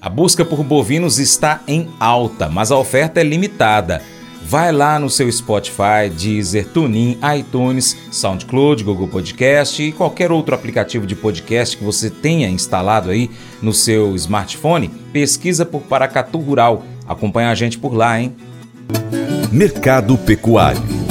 A busca por bovinos está em alta, mas a oferta é limitada. Vai lá no seu Spotify, Deezer, TuneIn, iTunes, SoundCloud, Google Podcast e qualquer outro aplicativo de podcast que você tenha instalado aí no seu smartphone. Pesquisa por Paracatu Rural. Acompanha a gente por lá, hein? Mercado Pecuário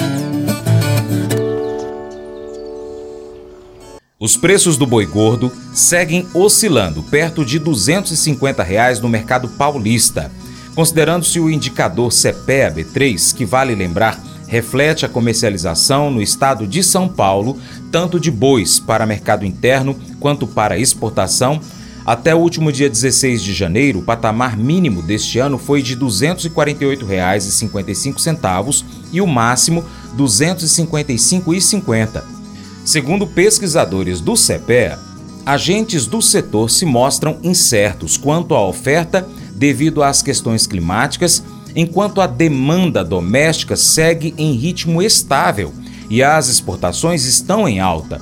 Os preços do boi gordo seguem oscilando perto de 250 reais no mercado paulista. Considerando-se o indicador CPEA B3, que vale lembrar, reflete a comercialização no estado de São Paulo, tanto de bois para mercado interno quanto para exportação, até o último dia 16 de janeiro, o patamar mínimo deste ano foi de R$ 248,55 e o máximo R$ 255,50. Segundo pesquisadores do CEPEA, agentes do setor se mostram incertos quanto à oferta devido às questões climáticas, enquanto a demanda doméstica segue em ritmo estável e as exportações estão em alta.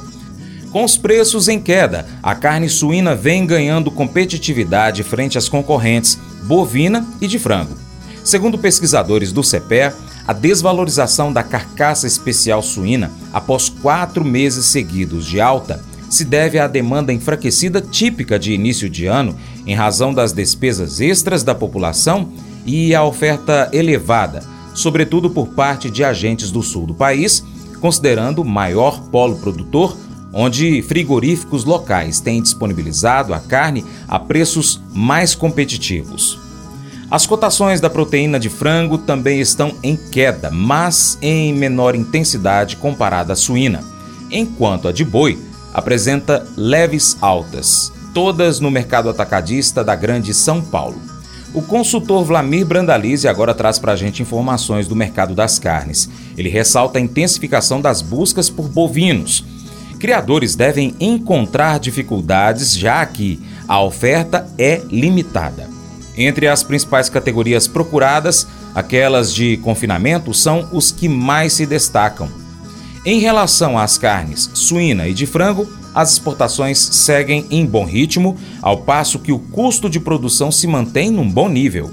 Com os preços em queda, a carne suína vem ganhando competitividade frente às concorrentes bovina e de frango. Segundo pesquisadores do CEPEA, a desvalorização da carcaça especial suína após quatro meses seguidos de alta se deve à demanda enfraquecida típica de início de ano em razão das despesas extras da população e à oferta elevada, sobretudo por parte de agentes do sul do país, considerando o maior polo produtor, onde frigoríficos locais têm disponibilizado a carne a preços mais competitivos. As cotações da proteína de frango também estão em queda, mas em menor intensidade comparada à suína, enquanto a de boi apresenta leves altas, todas no mercado atacadista da Grande São Paulo. O consultor Vlamir Brandalize agora traz para a gente informações do mercado das carnes. Ele ressalta a intensificação das buscas por bovinos. Criadores devem encontrar dificuldades já que a oferta é limitada. Entre as principais categorias procuradas, aquelas de confinamento são os que mais se destacam. Em relação às carnes suína e de frango, as exportações seguem em bom ritmo, ao passo que o custo de produção se mantém num bom nível.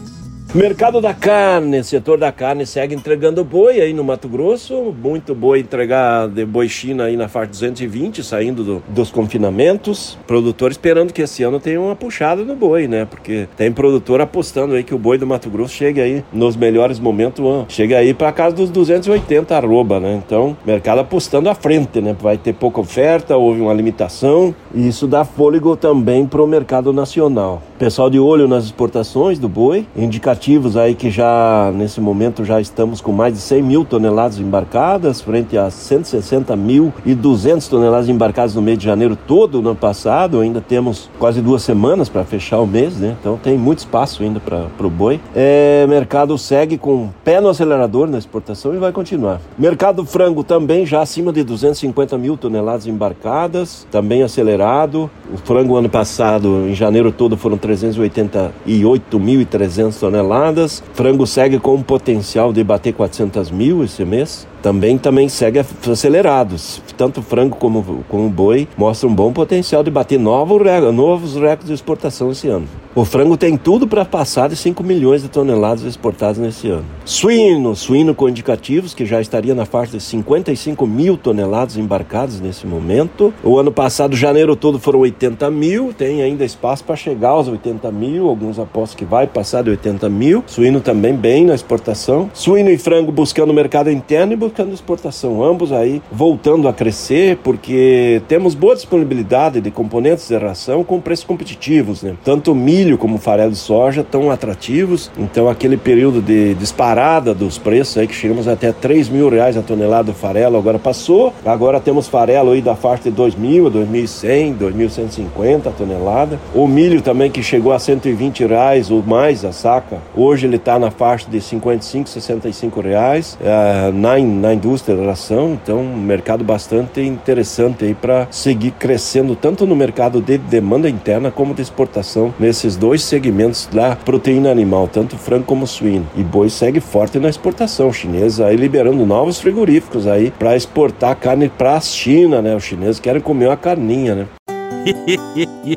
Mercado da carne, setor da carne segue entregando boi aí no Mato Grosso, muito boi entregar de boi China aí na faixa 220, saindo do, dos confinamentos. Produtor esperando que esse ano tenha uma puxada no boi, né? Porque tem produtor apostando aí que o boi do Mato Grosso chegue aí nos melhores momentos, chega aí para casa dos 280 arroba, né? Então, mercado apostando à frente, né? Vai ter pouca oferta, houve uma limitação e isso dá fôlego também para o mercado nacional. Pessoal de olho nas exportações do boi, indicativos aí que já nesse momento já estamos com mais de 100 mil toneladas embarcadas, frente a 160 mil e 200 toneladas embarcadas no mês de janeiro todo no ano passado. Ainda temos quase duas semanas para fechar o mês, né? Então tem muito espaço ainda para o boi. É, mercado segue com pé no acelerador na exportação e vai continuar. Mercado frango também já acima de 250 mil toneladas embarcadas, também acelerado. O frango ano passado, em janeiro todo, foram 388.300 toneladas. Frango segue com um potencial de bater 400 mil esse mês também, também segue acelerados. Tanto frango como, como boi mostram um bom potencial de bater novos, novos recordes de exportação esse ano. O frango tem tudo para passar de 5 milhões de toneladas exportadas nesse ano. Suíno, suíno com indicativos, que já estaria na faixa de 55 mil toneladas embarcadas nesse momento. O ano passado, janeiro todo, foram 80 mil, tem ainda espaço para chegar aos 80 mil, alguns apostam que vai passar de 80 mil. Suíno também bem na exportação. Suíno e frango buscando o mercado interno buscando exportação, ambos aí voltando a crescer, porque temos boa disponibilidade de componentes de ração com preços competitivos, né? Tanto milho como farelo de soja estão atrativos, então aquele período de disparada dos preços aí que chegamos até 3 mil reais a tonelada do farelo agora passou, agora temos farelo aí da faixa de 2 mil, 2.100, 2.150 a tonelada, o milho também que chegou a 120 reais ou mais a saca, hoje ele está na faixa de 55, 65 reais, uh, na, na indústria da ração, então um mercado bastante interessante aí para seguir crescendo tanto no mercado de demanda interna como de exportação nesses dois segmentos da proteína animal, tanto frango como suíno. E boi segue forte na exportação chinesa, aí liberando novos frigoríficos aí para exportar carne para a China, né? Os chineses querem comer uma carninha, né?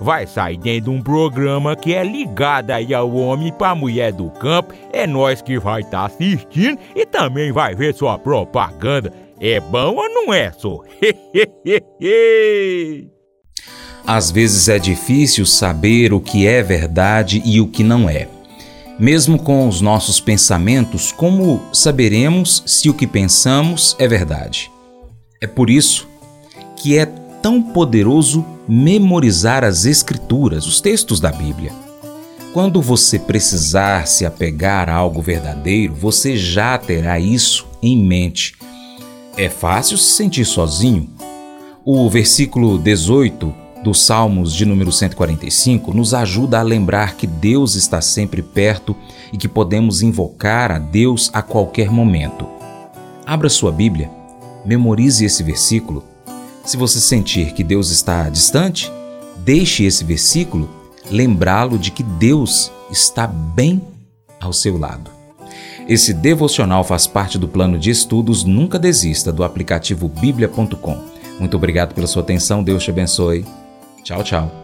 vai sair dentro de um programa que é ligado aí ao homem para mulher do campo. É nós que vai estar tá assistindo e também vai ver sua propaganda. É bom ou não é, só? Às vezes é difícil saber o que é verdade e o que não é. Mesmo com os nossos pensamentos, como saberemos se o que pensamos é verdade? É por isso que é tão poderoso memorizar as Escrituras, os textos da Bíblia. Quando você precisar se apegar a algo verdadeiro, você já terá isso em mente. É fácil se sentir sozinho. O versículo 18 dos Salmos de número 145 nos ajuda a lembrar que Deus está sempre perto e que podemos invocar a Deus a qualquer momento. Abra sua Bíblia, memorize esse versículo. Se você sentir que Deus está distante, deixe esse versículo lembrá-lo de que Deus está bem ao seu lado. Esse devocional faz parte do plano de estudos Nunca Desista do aplicativo bíblia.com. Muito obrigado pela sua atenção, Deus te abençoe. Tchau, tchau.